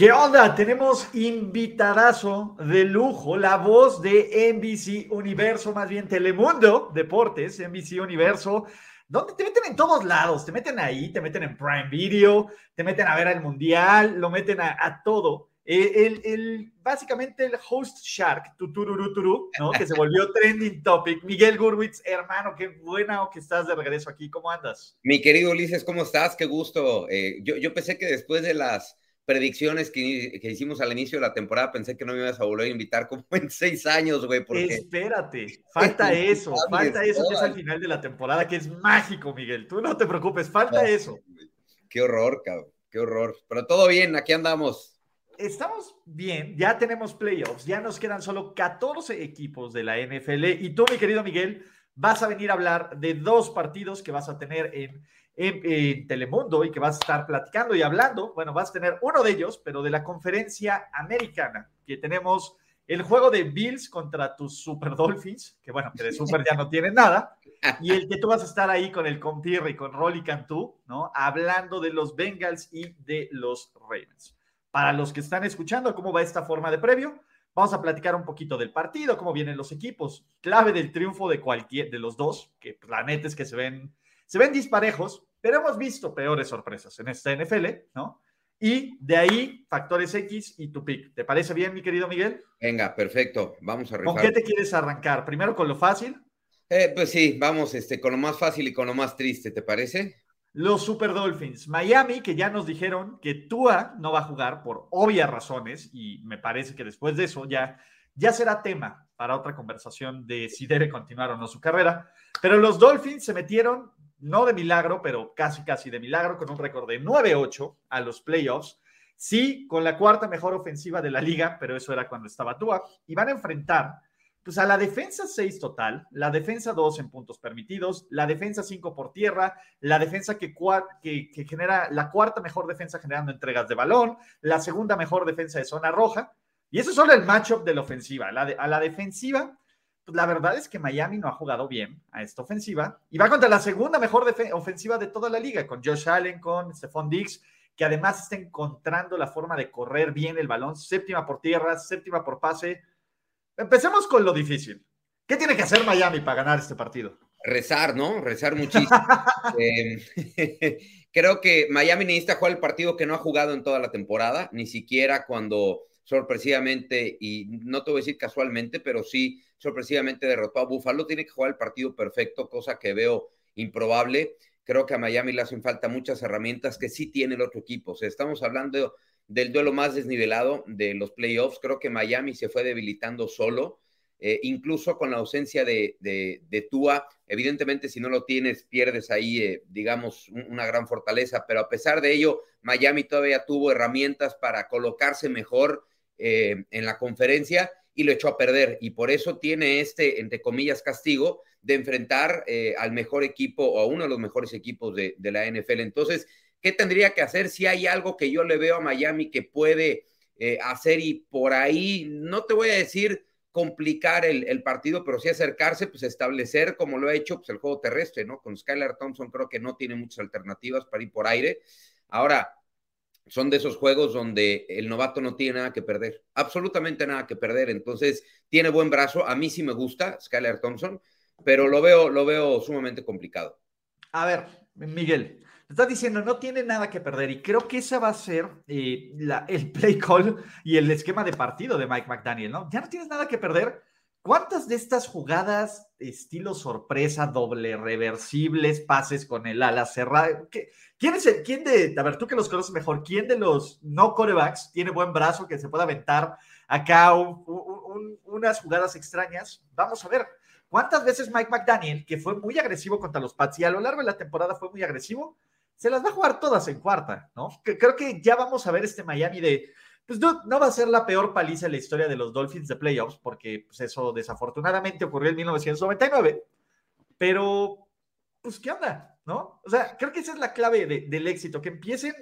¿Qué onda? Tenemos invitadazo de lujo, la voz de NBC Universo, más bien Telemundo Deportes, NBC Universo, donde te meten en todos lados, te meten ahí, te meten en Prime Video, te meten a ver al Mundial, lo meten a, todo. Eh, el, el, básicamente el host Shark, tutururuturu, ¿no? que se volvió trending topic. Miguel Gurwitz, hermano, qué buena que estás de regreso aquí, ¿cómo andas? Mi querido Ulises, ¿cómo estás? Qué gusto. Eh, yo, yo pensé que después de las predicciones que, que, hicimos al inicio de la temporada, pensé que no me ibas a volver a invitar como en seis años, güey. Porque... Espérate, falta eso, falta eso que es al final de la temporada, que es mágico, Miguel. Tú no te preocupes, falta eso. Qué horror, cabrón, qué horror. Pero todo bien, aquí andamos. Estamos bien, ya tenemos playoffs, ya nos quedan solo 14 equipos de la NFL y tú, mi querido Miguel, vas a venir a hablar de dos partidos que vas a tener en en, Telemundo y que vas a estar platicando y hablando. Bueno, vas a tener uno de ellos, pero de la conferencia americana, que tenemos el juego de Bills contra tus Super Dolphins, que bueno, que de Super ya no tienen nada, y el que tú vas a estar ahí con el Compirre y con Rolly Cantú, ¿no? Hablando de los Bengals y de los Ravens. Para los que están escuchando, ¿cómo va esta forma de previo? Vamos a platicar un poquito del partido, cómo vienen los equipos, clave del triunfo de cualquier de los dos, que la neta es que se ven se ven disparejos, pero hemos visto peores sorpresas en esta NFL, ¿no? Y de ahí, factores X y tu pick. ¿Te parece bien, mi querido Miguel? Venga, perfecto. Vamos a rifar. ¿Con qué te quieres arrancar? ¿Primero con lo fácil? Eh, pues sí, vamos este, con lo más fácil y con lo más triste, ¿te parece? Los Super Dolphins. Miami, que ya nos dijeron que Tua no va a jugar por obvias razones, y me parece que después de eso ya, ya será tema para otra conversación de si debe continuar o no su carrera. Pero los Dolphins se metieron no de milagro, pero casi, casi de milagro, con un récord de 9-8 a los playoffs. Sí, con la cuarta mejor ofensiva de la liga, pero eso era cuando estaba Tua. Y van a enfrentar pues, a la defensa 6 total, la defensa 2 en puntos permitidos, la defensa 5 por tierra, la defensa que, genera la cuarta mejor defensa generando entregas de balón, la segunda mejor defensa de zona roja. Y eso es solo el matchup de la ofensiva. a la defensiva pues, la verdad es que Miami no ha jugado bien a esta ofensiva y va contra la segunda mejor ofensiva de toda la liga, con Josh Allen, con Stephon Diggs, que además está encontrando la forma de correr bien el balón, séptima por tierra, séptima por pase. Empecemos con lo difícil. ¿Qué tiene que hacer Miami para ganar este partido? Rezar, ¿no? Rezar muchísimo. eh, creo que Miami necesita jugar el partido que no ha jugado en toda la temporada, ni siquiera cuando sorpresivamente, y no te voy a decir casualmente, pero sí sorpresivamente derrotó a Buffalo. Tiene que jugar el partido perfecto, cosa que veo improbable. Creo que a Miami le hacen falta muchas herramientas que sí tiene el otro equipo. Estamos hablando del duelo más desnivelado de los playoffs. Creo que Miami se fue debilitando solo, eh, incluso con la ausencia de, de, Tua. Evidentemente, si no lo tienes, pierdes ahí, eh, digamos, una gran fortaleza. Pero a pesar de ello, Miami todavía tuvo herramientas para colocarse mejor eh, en la conferencia y lo echó a perder. Y por eso tiene este, entre comillas, castigo de enfrentar eh, al mejor equipo o a uno de los mejores equipos de, la NFL. Entonces, ¿qué tendría que hacer si hay algo que yo le veo a Miami que puede eh, hacer y por ahí, no te voy a decir complicar el, partido, pero sí acercarse, pues establecer como lo ha hecho pues, el juego terrestre, ¿no? Con Skylar Thompson creo que no tiene muchas alternativas para ir por aire. Ahora, son de esos juegos donde el novato no tiene nada que perder, absolutamente nada que perder. Entonces, tiene buen brazo. A mí sí me gusta Skyler Thompson, pero lo veo, lo veo sumamente complicado. A ver, Miguel, estás diciendo no tiene nada que perder y creo que esa va a ser eh, el play call y el esquema de partido de Mike McDaniel, ¿no? Ya no tienes nada que perder. ¿Cuántas de estas jugadas estilo sorpresa, doble reversibles, pases con el ala cerrada? ¿Quién es el, quién de, a ver, tú que los conoces mejor, quién de los no corebacks tiene buen brazo que se pueda aventar acá unas jugadas extrañas? Vamos a ver. ¿Cuántas veces Mike McDaniel, que fue muy agresivo contra los Pats y a lo largo de la temporada fue muy agresivo, se las va a jugar todas en cuarta, ¿no? Creo que ya vamos a ver este Miami de, pues no, va a ser la peor paliza en la historia de los Dolphins de playoffs, porque pues, eso desafortunadamente ocurrió en 1999, pero, pues, ¿qué onda? ¿No? O sea, creo que esa es la clave del éxito, que empiecen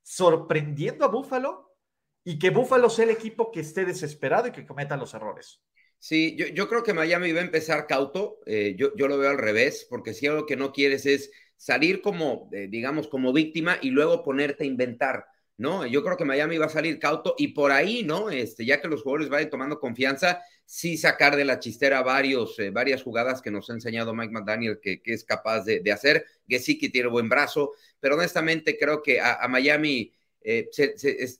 sorprendiendo a Buffalo y que Buffalo sea el equipo que esté desesperado y que cometa los errores. Sí, yo, creo que Miami va a empezar cauto, eh, yo, lo veo al revés, porque si algo que no quieres es salir como, eh, digamos, como víctima y luego ponerte a inventar, ¿no? Yo creo que Miami va a salir cauto y por ahí, ¿no? Este, ya que los jugadores vayan tomando confianza, sí sacar de la chistera varios, eh, varias jugadas que nos ha enseñado Mike McDaniel que, es capaz de, de hacer. Gesicki tiene buen brazo, pero honestamente creo que a, Miami eh,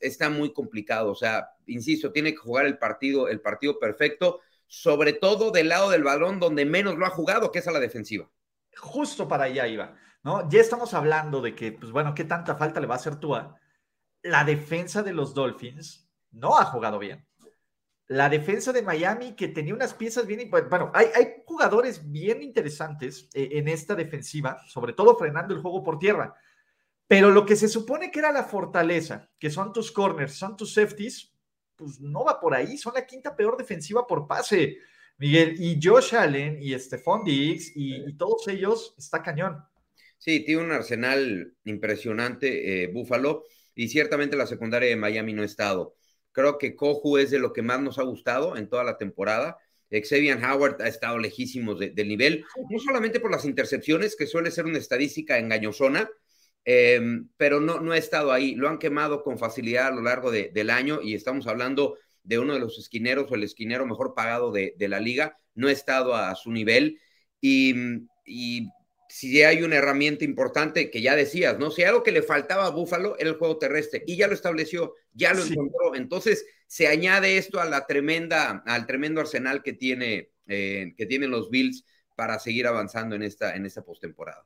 está muy complicado. O sea, insisto, tiene que jugar el partido, el partido perfecto, sobre todo del lado del balón donde menos lo ha jugado, que es a la defensiva. Justo para allá iba, ¿no? Ya estamos hablando de que, pues bueno, ¿qué tanta falta le va a hacer Tua? La defensa de los Dolphins no ha jugado bien. La defensa de Miami que tenía unas piezas bien, bueno, hay, hay jugadores bien interesantes eh, en esta defensiva, sobre todo frenando el juego por tierra, pero lo que se supone que era la fortaleza, que son tus corners, son tus safeties, pues no va por ahí, son la quinta peor defensiva por pase, Miguel, y Josh Allen y Stephon Diggs y, todos ellos está cañón. Sí, tiene un arsenal impresionante, eh, Búfalo, y ciertamente la secundaria de Miami no ha estado. Creo que Kohu es de lo que más nos ha gustado en toda la temporada. Xavier Howard ha estado lejísimos del nivel, no solamente por las intercepciones, que suele ser una estadística engañosona, em, pero no, no ha estado ahí. Lo han quemado con facilidad a lo largo del año y estamos hablando de uno de los esquineros o el esquinero mejor pagado de, la liga. No ha estado a su nivel y si hay una herramienta importante que ya decías, ¿no? Si hay algo que le faltaba a Búfalo era el juego terrestre y ya lo estableció, ya lo encontró. Entonces se añade esto a la tremenda, al tremendo arsenal que tiene, eh, que tienen los Bills para seguir avanzando en esta, en esta postemporada.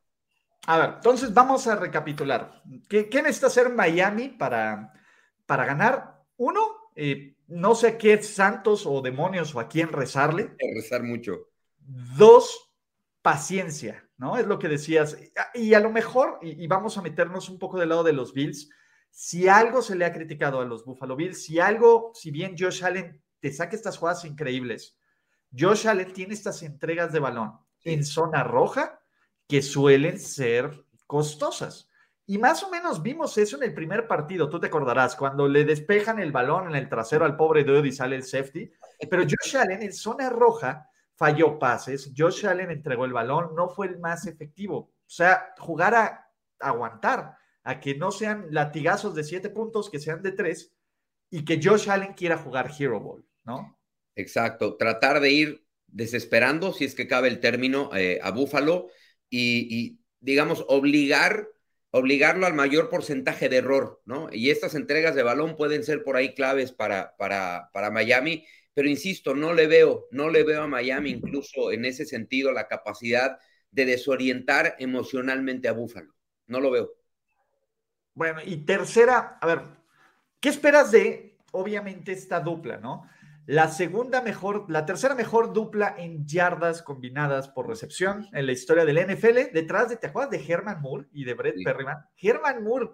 A ver, entonces vamos a recapitular. ¿Qué, qué necesita hacer Miami para, para ganar? Uno, eh, no sé qué santos o demonios o a quién rezarle. Rezar mucho. Dos, paciencia ¿no? Es lo que decías. Y a lo mejor, y, vamos a meternos un poco del lado de los Bills, si algo se le ha criticado a los Buffalo Bills, si algo, si bien Josh Allen te saca estas jugadas increíbles, Josh Allen tiene estas entregas de balón en zona roja que suelen ser costosas. Y más o menos vimos eso en el primer partido, tú te acordarás, cuando le despejan el balón en el trasero al pobre Dude y sale el safety. Pero Josh Allen en zona roja falló pases, Josh Allen entregó el balón, no fue el más efectivo. O sea, jugar a aguantar, a que no sean latigazos de siete puntos, que sean de tres, y que Josh Allen quiera jugar Hero Ball, ¿no? Exacto, tratar de ir desesperando, si es que cabe el término, eh, a Búfalo y, digamos, obligar, obligarlo al mayor porcentaje de error, ¿no? Y estas entregas de balón pueden ser por ahí claves para, para, para Miami pero insisto, no le veo, no le veo a Miami incluso en ese sentido la capacidad de desorientar emocionalmente a Búfalo. No lo veo. Bueno, y tercera, a ver, ¿qué esperas de, obviamente, esta dupla, no? La segunda mejor, la tercera mejor dupla en yardas combinadas por recepción en la historia del NFL, detrás de, ¿te acuerdas de Herman Moore y de Brett Perryman? Herman Moore,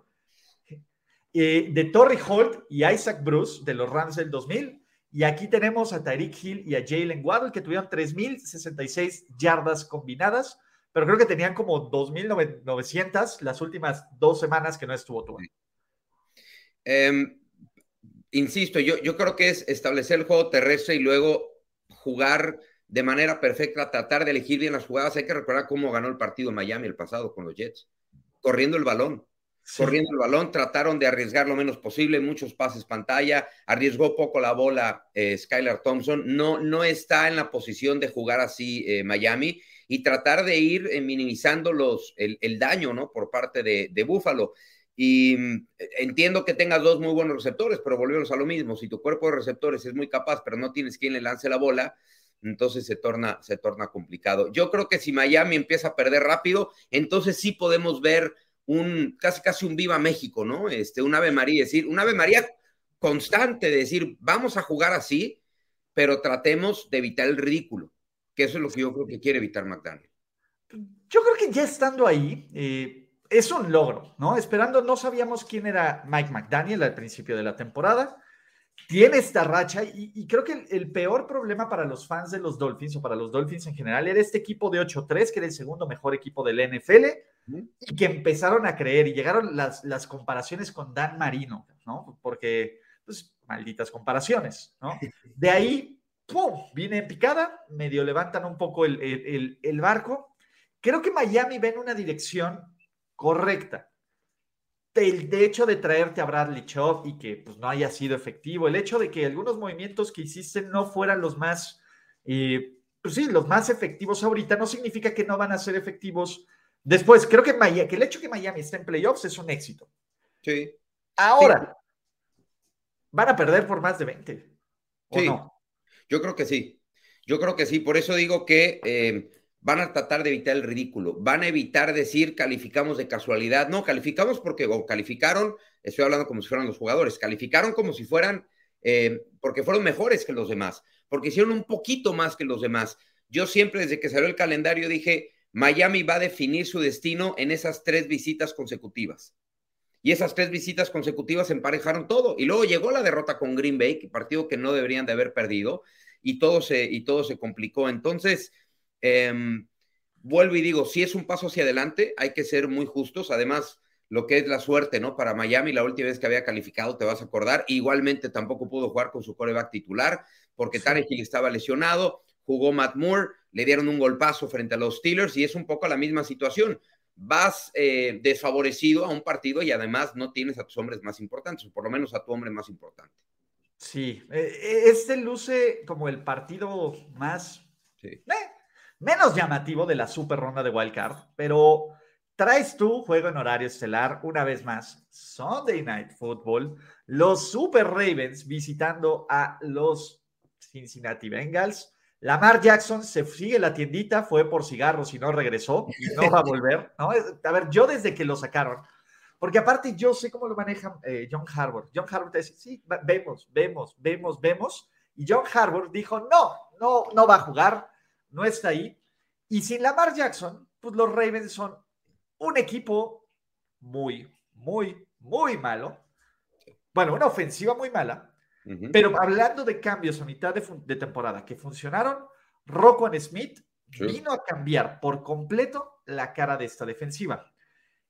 eh, de Torrey Holt y Isaac Bruce de los Rams del 2000, y aquí tenemos a Tyreek Hill y a Jalen Waddle que tuvieron 3.066 yardas combinadas, pero creo que tenían como 2.900 las últimas dos semanas que no estuvo. Em, insisto, yo, yo creo que es establecer el juego terrestre y luego jugar de manera perfecta, tratar de elegir bien las jugadas. Hay que recordar cómo ganó el partido Miami el pasado con los Jets, corriendo el balón corriendo el balón, trataron de arriesgar lo menos posible, muchos pases pantalla, arriesgó poco la bola eh, Skylar Thompson, no, no está en la posición de jugar así eh, Miami y tratar de ir eh, minimizando los, el, daño ¿no? por parte de, de Buffalo. Y mm, entiendo que tengas dos muy buenos receptores, pero volvemos a lo mismo. Si tu cuerpo de receptores es muy capaz, pero no tienes quien le lance la bola, entonces se torna, se torna complicado. Yo creo que si Miami empieza a perder rápido, entonces sí podemos ver un casi casi un viva México, ¿no? Este, un Ave María, decir, un Ave María constante, de decir, vamos a jugar así, pero tratemos de evitar el ridículo, que eso es lo que yo creo que quiere evitar McDaniel. Yo creo que ya estando ahí, eh, es un logro, ¿no? Esperando, no sabíamos quién era Mike McDaniel al principio de la temporada. Tiene esta racha y, creo que el, peor problema para los fans de los Dolphins o para los Dolphins en general era este equipo de 8-3, que era el segundo mejor equipo del NFL, y que empezaron a creer y llegaron las, las comparaciones con Dan Marino, ¿no? Porque, pues, malditas comparaciones, ¿no? De ahí, ¡pum! Viene picada, medio levantan un poco el, el, el barco. Creo que Miami ve en una dirección correcta. El hecho de traerte a Bradley Chubb y que pues, no haya sido efectivo, el hecho de que algunos movimientos que hiciste no fueran los más, eh, pues sí, los más efectivos ahorita, no significa que no van a ser efectivos después. Creo que, que el hecho de que Miami esté en playoffs es un éxito. Sí. Ahora, van a perder por más de 20. sí. Yo creo que sí. Yo creo que sí. Por eso digo que eh, van a tratar de evitar el ridículo, van a evitar decir calificamos de casualidad, no, calificamos porque, o calificaron, estoy hablando como si fueran los jugadores, calificaron como si fueran, eh, porque fueron mejores que los demás, porque hicieron un poquito más que los demás. Yo siempre desde que salió el calendario dije, Miami va a definir su destino en esas tres visitas consecutivas. Y esas tres visitas consecutivas emparejaron todo. Y luego llegó la derrota con Green Bay, partido que no deberían de haber perdido, y todo se, y todo se complicó. Entonces, Em, vuelvo y digo, si es un paso hacia adelante, hay que ser muy justos. Además, lo que es la suerte, ¿no? Para Miami, la última vez que había calificado, te vas a acordar, igualmente tampoco pudo jugar con su coreback titular porque sí. estaba lesionado, jugó Matt Moore, le dieron un golpazo frente a los Steelers y es un poco la misma situación. Vas eh, desfavorecido a un partido y además no tienes a tus hombres más importantes, o por lo menos a tu hombre más importante. Sí, eh, este luce como el partido más... Sí. Eh, menos llamativo de la super ronda de Wildcard, pero traes tú juego en horario estelar una vez más, Sunday Night Football, los Super Ravens visitando a los Cincinnati Bengals. Lamar Jackson se sigue la tiendita, fue por cigarros y no regresó y no va a volver. ¿no? A ver, yo desde que lo sacaron, porque aparte yo sé cómo lo maneja eh, John Harbour. John Harbour te dice, sí, vemos, vemos, vemos, vemos. Y John Harbour dijo, no, no, no va a jugar no está ahí. Y sin Lamar Jackson, pues los Ravens son un equipo muy, muy, muy malo. Bueno, una ofensiva muy mala. Pero hablando de cambios a mitad de, temporada que funcionaron, Rocco Smith vino a cambiar por completo la cara de esta defensiva.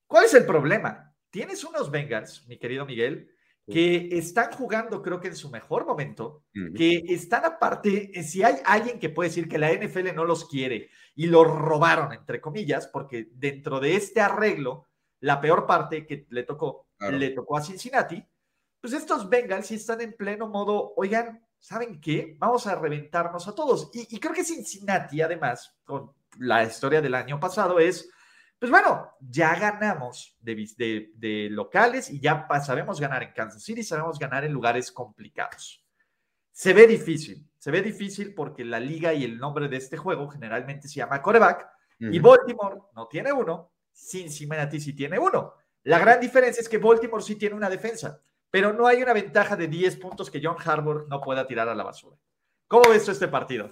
¿Cuál es el problema? Tienes unos Bengals, mi querido Miguel, que están jugando, creo que en su mejor momento, que están aparte, si hay alguien que puede decir que la NFL no los quiere y los robaron, entre comillas, porque dentro de este arreglo, la peor parte que le tocó, le tocó a Cincinnati, pues estos Bengals sí están en pleno modo, oigan, ¿saben qué? Vamos a reventarnos a todos. Y, y creo que Cincinnati, además, con la historia del año pasado, es pues bueno, ya ganamos de, de, locales y ya sabemos ganar en Kansas City, sabemos ganar en lugares complicados. Se ve difícil, se ve difícil porque la liga y el nombre de este juego generalmente se llama coreback y Baltimore no tiene uno, Cincinnati sí tiene uno. La gran diferencia es que Baltimore sí tiene una defensa, pero no hay una ventaja de 10 puntos que John Harbour no pueda tirar a la basura. ¿Cómo ves este partido?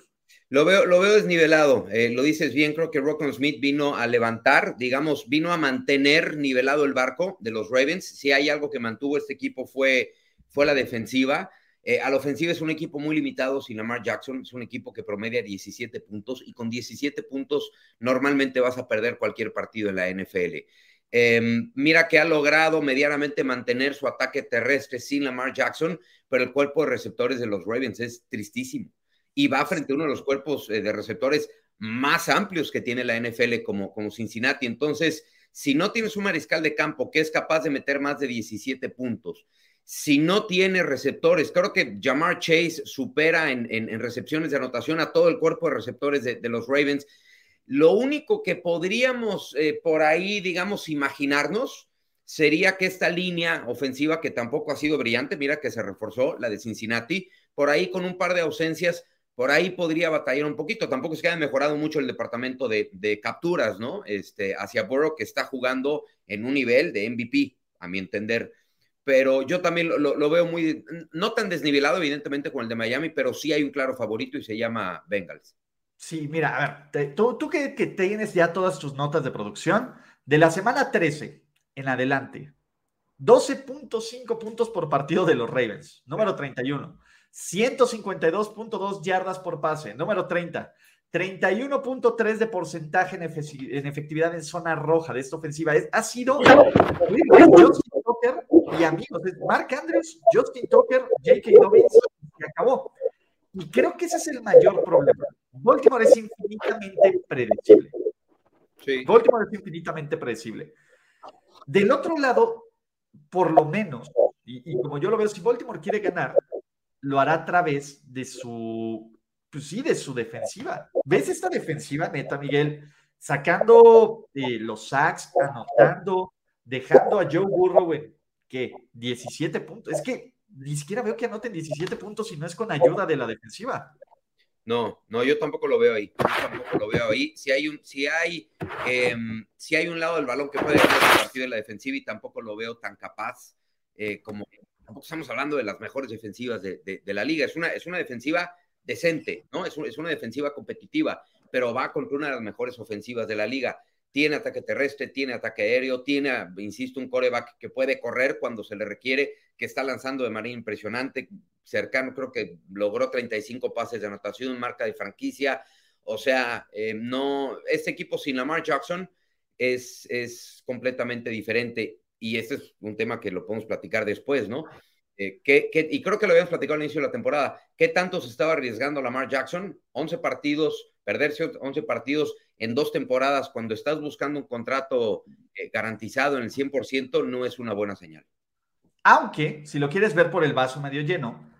Lo veo, lo veo desnivelado, eh, lo dices bien, creo que Rockon Smith vino a levantar, digamos, vino a mantener nivelado el barco de los Ravens. Si hay algo que mantuvo este equipo fue, fue la defensiva. Eh, a la ofensiva es un equipo muy limitado sin Lamar Jackson, es un equipo que promedia 17 puntos y con 17 puntos normalmente vas a perder cualquier partido en la NFL. Em, mira que ha logrado medianamente mantener su ataque terrestre sin Lamar Jackson, pero el cuerpo de receptores de los Ravens es tristísimo y va frente a uno de los cuerpos eh, de receptores más amplios que tiene la NFL como, Cincinnati. Entonces, si no tienes un mariscal de campo que es capaz de meter más de 17 puntos, si no tiene receptores, creo que Jamar Chase supera en, recepciones de anotación a todo el cuerpo de receptores de, los Ravens. Lo único que podríamos eh, por ahí, digamos, imaginarnos sería que esta línea ofensiva, que tampoco ha sido brillante, mira que se reforzó, la de Cincinnati, por ahí con un par de ausencias, por ahí podría batallar un poquito. Tampoco es que haya mejorado mucho el departamento de, capturas, ¿no? Este, hacia Burrow, que está jugando en un nivel de MVP, a mi entender. Pero yo también lo, veo muy, no tan desnivelado, evidentemente, con el de Miami, pero sí hay un claro favorito y se llama Bengals. Sí, mira, a ver, tú, tú que, que, tienes ya todas tus notas de producción, De la semana 13 en adelante, 12.5 puntos por partido de los Ravens, número 31. 152.2 yardas por pase, número 30. 31.3 de porcentaje en, efectividad en zona roja de esta ofensiva. ha sido Justin Tucker y amigos, Mark Andrews, Justin Tucker, J.K. Dobbins, se acabó. Y creo que ese es el mayor problema. Baltimore es infinitamente predecible. Sí. Baltimore es infinitamente predecible. Del otro lado, por lo menos, y, y, como yo lo veo, si Baltimore quiere ganar, lo hará a través de su pues sí, de su defensiva. ¿Ves esta defensiva, neta, Miguel? Sacando eh, los sacks, anotando, dejando a Joe Burrow en, ¿qué? 17 puntos. Es que ni siquiera veo que anoten 17 puntos si no es con ayuda de la defensiva. No, no, yo tampoco lo veo ahí. Yo tampoco lo veo ahí. Si hay un, si hay, em, si hay un lado del balón que puede ganar el partido de la defensiva y tampoco lo veo tan capaz eh, como tampoco estamos hablando de las mejores defensivas de, de, la liga. Es una, es una defensiva decente, ¿no? Es, es una defensiva competitiva, pero va contra una de las mejores ofensivas de la liga. Tiene ataque terrestre, tiene ataque aéreo, tiene, insisto, un coreback que puede correr cuando se le requiere, que está lanzando de manera impresionante, cercano, creo que logró 35 pases de anotación, marca de franquicia. O sea, eh, no, este equipo sin Lamar Jackson es, es completamente diferente. Y este es un tema que lo podemos platicar después, ¿no? Eh, y creo que lo habíamos platicado al inicio de la temporada, ¿qué tanto se estaba arriesgando Lamar Jackson? 11 partidos, perderse 11 partidos en dos temporadas cuando estás buscando un contrato eh, garantizado en el 100% no es una buena señal. Aunque, si lo quieres ver por el vaso medio lleno,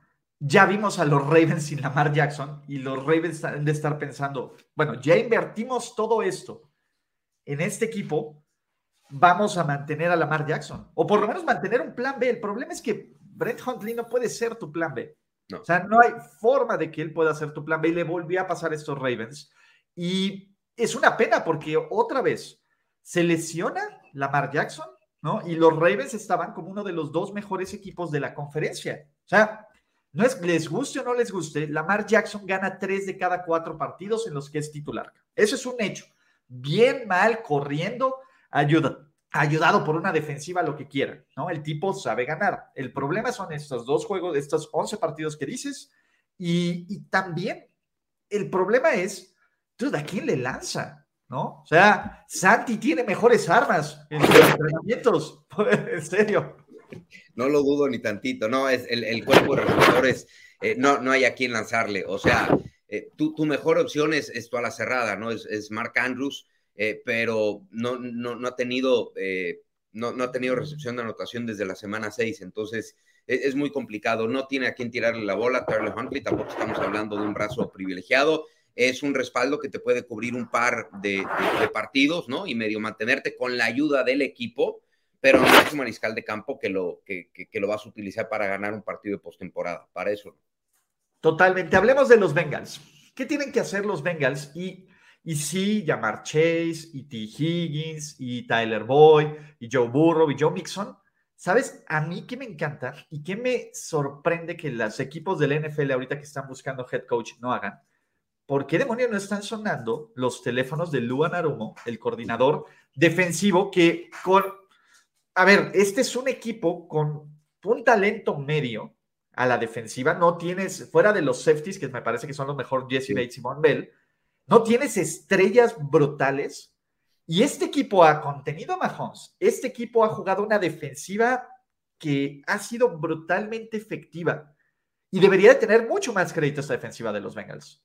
ya vimos a los Ravens sin Lamar Jackson y los Ravens han de estar pensando, bueno, ya invertimos todo esto en este equipo, vamos a mantener a Lamar Jackson, o por lo menos mantener un plan B. El problema es que Brett Huntley no puede ser tu plan B. O sea, no hay forma de que él pueda ser tu plan B. Y le volvió a pasar estos Ravens. Y es una pena porque otra vez se lesiona Lamar Jackson, ¿no? Y los Ravens estaban como uno de los dos mejores equipos de la conferencia. O sea, no es les guste o no les guste, Lamar Jackson gana tres de cada cuatro partidos en los que es titular. Eso es un hecho. Bien, mal, corriendo, ayuda ayudado por una defensiva, lo que quieran, ¿no? El tipo sabe ganar. El problema son estos dos juegos, estos 11 partidos que dices, y, también el problema es, tú, ¿a quién le lanza? ¿No? O sea, Santi tiene mejores armas en sus entrenamientos, en serio. No lo dudo ni tantito, no, es el, cuerpo de receptores, eh, no, no hay a quién lanzarle, o sea, eh, tu, mejor opción es, es tu ala cerrada, ¿no? Es, Mark Andrews, eh, pero no, no, ha tenido, eh, no, ha tenido recepción de anotación desde la semana 6, entonces e, es, muy complicado, no tiene a quién tirarle la bola, Tyler Huntley, tampoco estamos hablando de un brazo privilegiado, es un respaldo que te puede cubrir un par de, partidos, ¿no? Y medio mantenerte con la ayuda del equipo, pero no es un mariscal de campo que lo, que, que lo vas a utilizar para ganar un partido de postemporada, para eso. Totalmente, hablemos de los Bengals. ¿Qué tienen que hacer los Bengals? Y y sí, llamar Chase, y T. Higgins, y Tyler Boyd, y Joe Burrow, y Joe Mixon. ¿Sabes? A mí que me encanta y que me sorprende que los equipos del NFL ahorita que están buscando head coach no hagan. ¿Por qué demonios no están sonando los teléfonos de Luan Arumo, el coordinador defensivo, que con... A ver, este es un equipo con un talento medio a la defensiva. No tienes, fuera de los safeties, que me parece que son los mejores, Jesse Bates y Von Bell, no tienes estrellas brutales. Y este equipo ha contenido a Mahomes. Este equipo ha jugado una defensiva que ha sido brutalmente efectiva. Y debería de tener mucho más crédito esta defensiva de los Bengals.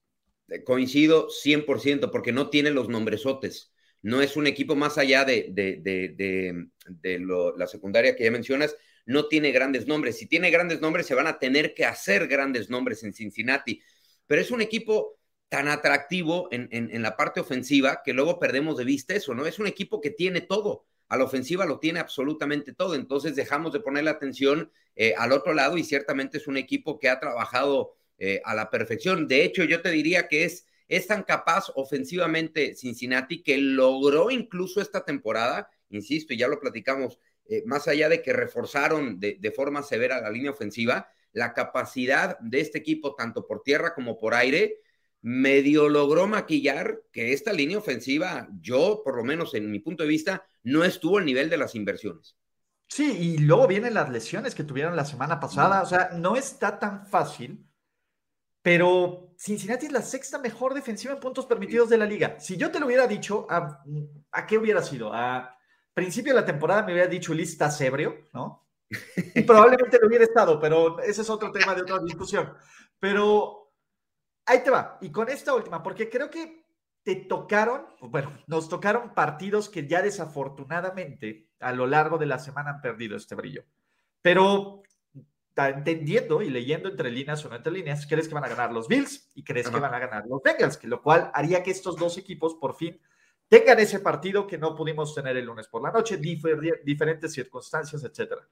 Coincido 100% porque no tiene los nombresotes. No es un equipo más allá de, de, la secundaria que ya mencionas. No tiene grandes nombres. Si tiene grandes nombres, se van a tener que hacer grandes nombres en Cincinnati. Pero es un equipo tan atractivo en, la parte ofensiva que luego perdemos de vista eso, ¿no? Es un equipo que tiene todo. A la ofensiva lo tiene absolutamente todo. Entonces dejamos de poner la atención eh, al otro lado y ciertamente es un equipo que ha trabajado eh, a la perfección. De hecho, yo te diría que es, es tan capaz ofensivamente Cincinnati que logró incluso esta temporada, insisto, y ya lo platicamos, eh, más allá de que reforzaron de, de forma severa la línea ofensiva, la capacidad de este equipo, tanto por tierra como por aire, medio logró maquillar que esta línea ofensiva, yo, por lo menos en mi punto de vista, no estuvo al nivel de las inversiones. Sí, y luego vienen las lesiones que tuvieron la semana pasada. O sea, no está tan fácil, pero Cincinnati es la sexta mejor defensiva en puntos permitidos de la liga. Si yo te lo hubiera dicho, ¿a, a qué hubiera sido? A principio de la temporada me hubiera dicho lista ebrio, ¿no? Y probablemente lo hubiera estado, pero ese es otro tema de otra discusión. Pero ahí te va. Y con esta última, porque creo que te tocaron, bueno, nos tocaron partidos que ya desafortunadamente a lo largo de la semana han perdido este brillo. Pero entendiendo y leyendo entre líneas o no entre líneas, crees que van a ganar los Bills y crees que van a ganar los Bengals, que lo cual haría que estos dos equipos por fin tengan ese partido que no pudimos tener el lunes por la noche, diferentes circunstancias, etcétera.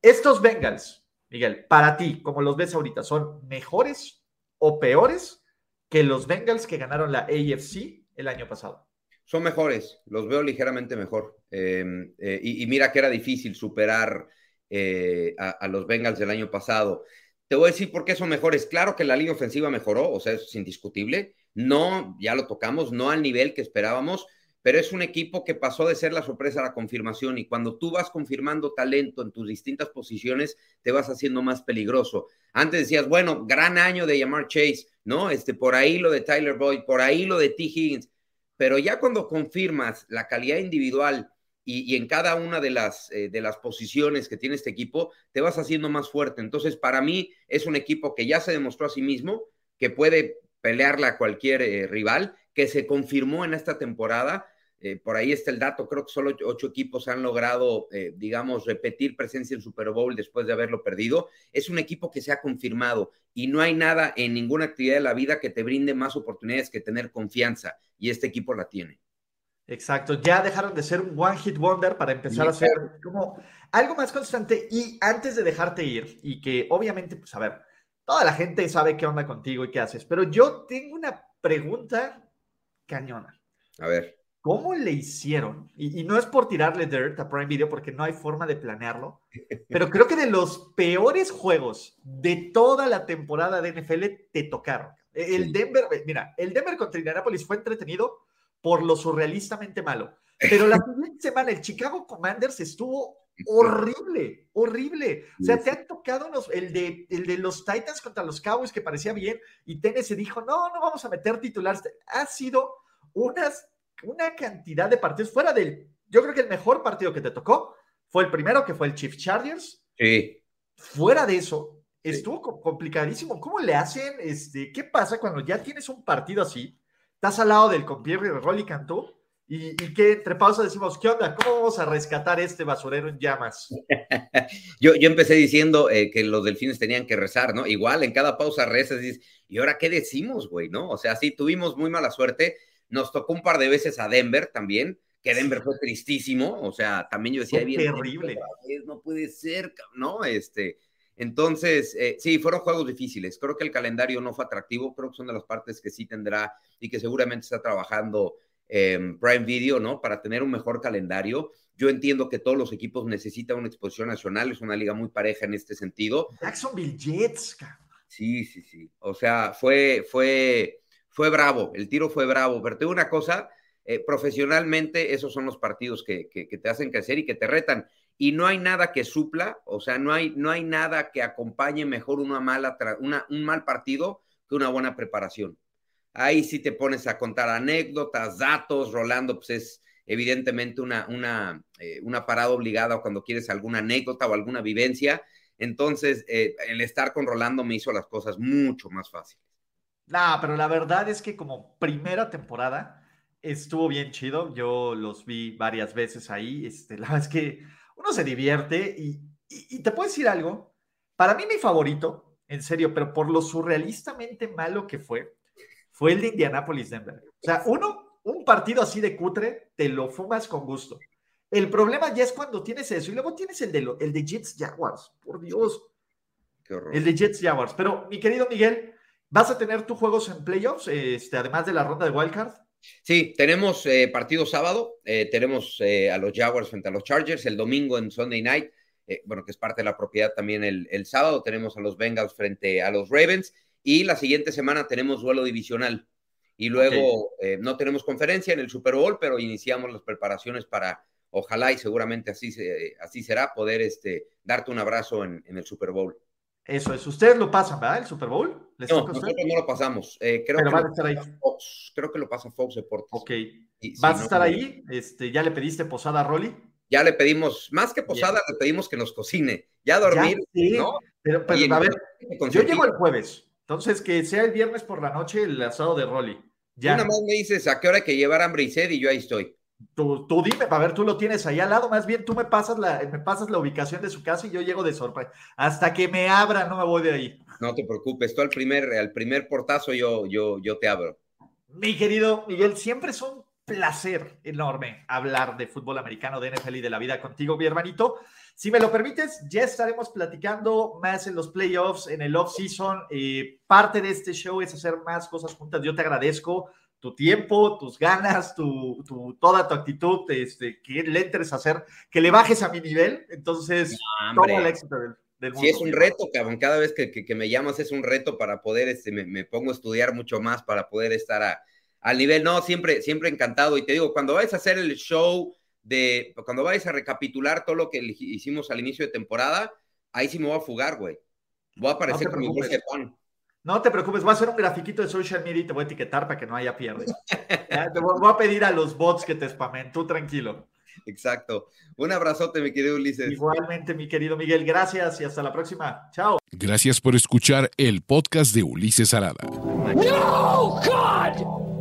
Estos Bengals, Miguel, para ti, como los ves ahorita, ¿son mejores o peores que los Bengals que ganaron la AFC el año pasado. Son mejores, los veo ligeramente mejor. Em, eh, y, mira que era difícil superar eh, a, los Bengals del año pasado. Te voy a decir por qué son mejores. Claro que la línea ofensiva mejoró, o sea, eso es indiscutible. No, ya lo tocamos, no al nivel que esperábamos, pero es un equipo que pasó de ser la sorpresa a la confirmación y cuando tú vas confirmando talento en tus distintas posiciones, te vas haciendo más peligroso. Antes decías, bueno, gran año de llamar Chase, ¿no? Este, por ahí lo de Tyler Boyd, por ahí lo de T. Higgins, pero ya cuando confirmas la calidad individual y, en cada una de las, eh, de las posiciones que tiene este equipo, te vas haciendo más fuerte. Entonces, para mí es un equipo que ya se demostró a sí mismo que puede pelearle a cualquier eh, rival, que se confirmó en esta temporada eh, por ahí está el dato, creo que solo ocho equipos han logrado, digamos, repetir presencia en Super Bowl después de haberlo perdido. Es un equipo que se ha confirmado y no hay nada en ninguna actividad de la vida que te brinde más oportunidades que tener confianza y este equipo la tiene. Exacto, ya dejaron de ser un one hit wonder para empezar a ser como algo más constante y antes de dejarte ir y que obviamente, pues a ver, toda la gente sabe qué onda contigo y qué haces, pero yo tengo una pregunta cañona. A ver. ¿Cómo le hicieron? Y, no es por tirarle dirt a Prime Video porque no hay forma de planearlo, pero creo que de los peores juegos de toda la temporada de NFL te tocaron. El Denver, mira, el Denver contra Indianapolis fue entretenido por lo surrealistamente malo, pero la siguiente semana el Chicago Commanders estuvo horrible, horrible. O sea, te han tocado el, de, el de los Titans contra los Cowboys que parecía bien y Tennessee dijo, no, no vamos a meter titulares. Ha sido unas una cantidad de partidos fuera del. Yo creo que el mejor partido que te tocó fue el primero, que fue el Chief Chargers. Sí. Fuera de eso, estuvo complicadísimo. ¿Cómo le hacen? Este, ¿Qué pasa cuando ya tienes un partido así? Estás al lado del compierre de Rolly Cantú y, y que entre pausas decimos, ¿qué onda? ¿Cómo vamos a rescatar este basurero en llamas? yo, yo empecé diciendo eh, que los delfines tenían que rezar, ¿no? Igual en cada pausa rezas y dices, ¿y ahora qué decimos, güey? ¿No? O sea, sí, tuvimos muy mala suerte nos tocó un par de veces a Denver también, que Denver fue tristísimo, o sea, también yo decía, bien, terrible. No puede ser, ¿no? Este, entonces, eh, sí, fueron juegos difíciles. Creo que el calendario no fue atractivo, creo que son de las partes que sí tendrá y que seguramente está trabajando Prime Video, ¿no? Para tener un mejor calendario. Yo entiendo que todos los equipos necesitan una exposición nacional, es una liga muy pareja en este sentido. Jacksonville Jets, Sí, sí, sí. O sea, fue, fue, fue bravo, el tiro fue bravo, pero te digo una cosa, eh, profesionalmente esos son los partidos que, te hacen crecer y que te retan. Y no hay nada que supla, o sea, no hay, no hay nada que acompañe mejor una mala una, un mal partido que una buena preparación. Ahí sí te pones a contar anécdotas, datos, Rolando, pues es evidentemente una, una, eh, una parada obligada cuando quieres alguna anécdota o alguna vivencia. Entonces, eh, el estar con Rolando me hizo las cosas mucho más fáciles. No, pero la verdad es que como primera temporada estuvo bien chido. Yo los vi varias veces ahí. Este, la verdad es que uno se divierte y, te puedo decir algo. Para mí mi favorito, en serio, pero por lo surrealistamente malo que fue, fue el de Indianapolis Denver. O sea, uno, un partido así de cutre, te lo fumas con gusto. El problema ya es cuando tienes eso y luego tienes el de, el de Jets Jaguars. Por Dios. Qué horror. El de Jets Jaguars. Pero mi querido Miguel, ¿Vas a tener tus juegos en playoffs, este, además de la ronda de wildcard? Sí, tenemos eh, partido sábado, eh, tenemos eh, a los Jaguars frente a los Chargers, el domingo en Sunday Night, bueno, que es parte de la propiedad también el, el, sábado, tenemos a los Bengals frente a los Ravens, y la siguiente semana tenemos duelo divisional. Y luego no tenemos conferencia en el Super Bowl, pero iniciamos las preparaciones para, ojalá y seguramente así, así será, poder este, darte un abrazo en, el Super Bowl. Eso es. Ustedes lo pasan, ¿verdad? ¿El Super Bowl? no, nosotros no lo pasamos. Eh, creo, que a estar ahí. Fox, creo que lo pasa Fox Deportes. Ok. ¿Vas a estar ahí? Este, ¿Ya le pediste posada a Rolly? Ya le pedimos, más que posada, le pedimos que nos cocine. Ya dormir, ¿no? Pero, a ver, yo llego el jueves. Entonces, que sea el viernes por la noche el asado de Rolly. Ya. nada más me dices a qué hora hay que llevar hambre y sed y yo ahí estoy. Tú, tú dime, para ver, tú lo tienes ahí al lado, más bien tú me pasas la, me pasas la ubicación de su casa y yo llego de sorpresa. Hasta que me abra, no me voy de ahí. No te preocupes, tú al primer, al primer portazo yo, yo, yo te abro. Mi querido Miguel, siempre es un placer enorme hablar de fútbol americano, de NFL y de la vida contigo, mi hermanito. Si me lo permites, ya estaremos platicando más en los playoffs, en el off-season. Eh, parte de este show es hacer más cosas juntas. Yo te agradezco tu tiempo, tus ganas, tu, toda tu actitud, este, que le entres a hacer, que le bajes a mi nivel. Entonces, todo el éxito del, mundo. Sí, es un reto, cabrón. Cada vez que, que, me llamas es un reto para poder, este, me, pongo a estudiar mucho más para poder estar a, al nivel. No, siempre, siempre encantado. Y te digo, cuando vayas a hacer el show de cuando vayas a recapitular todo lo que hicimos al inicio de temporada, ahí sí me voy a fugar, güey. Voy a aparecer con mi de pan. No te preocupes, voy a hacer un grafiquito de social media y te voy a etiquetar para que no haya pierde. te voy a pedir a los bots que te spamen, tú tranquilo. Exacto. Un abrazote, mi querido Ulises. Igualmente, mi querido Miguel, gracias y hasta la próxima. Chao. Gracias por escuchar el podcast de Ulises Arada. No!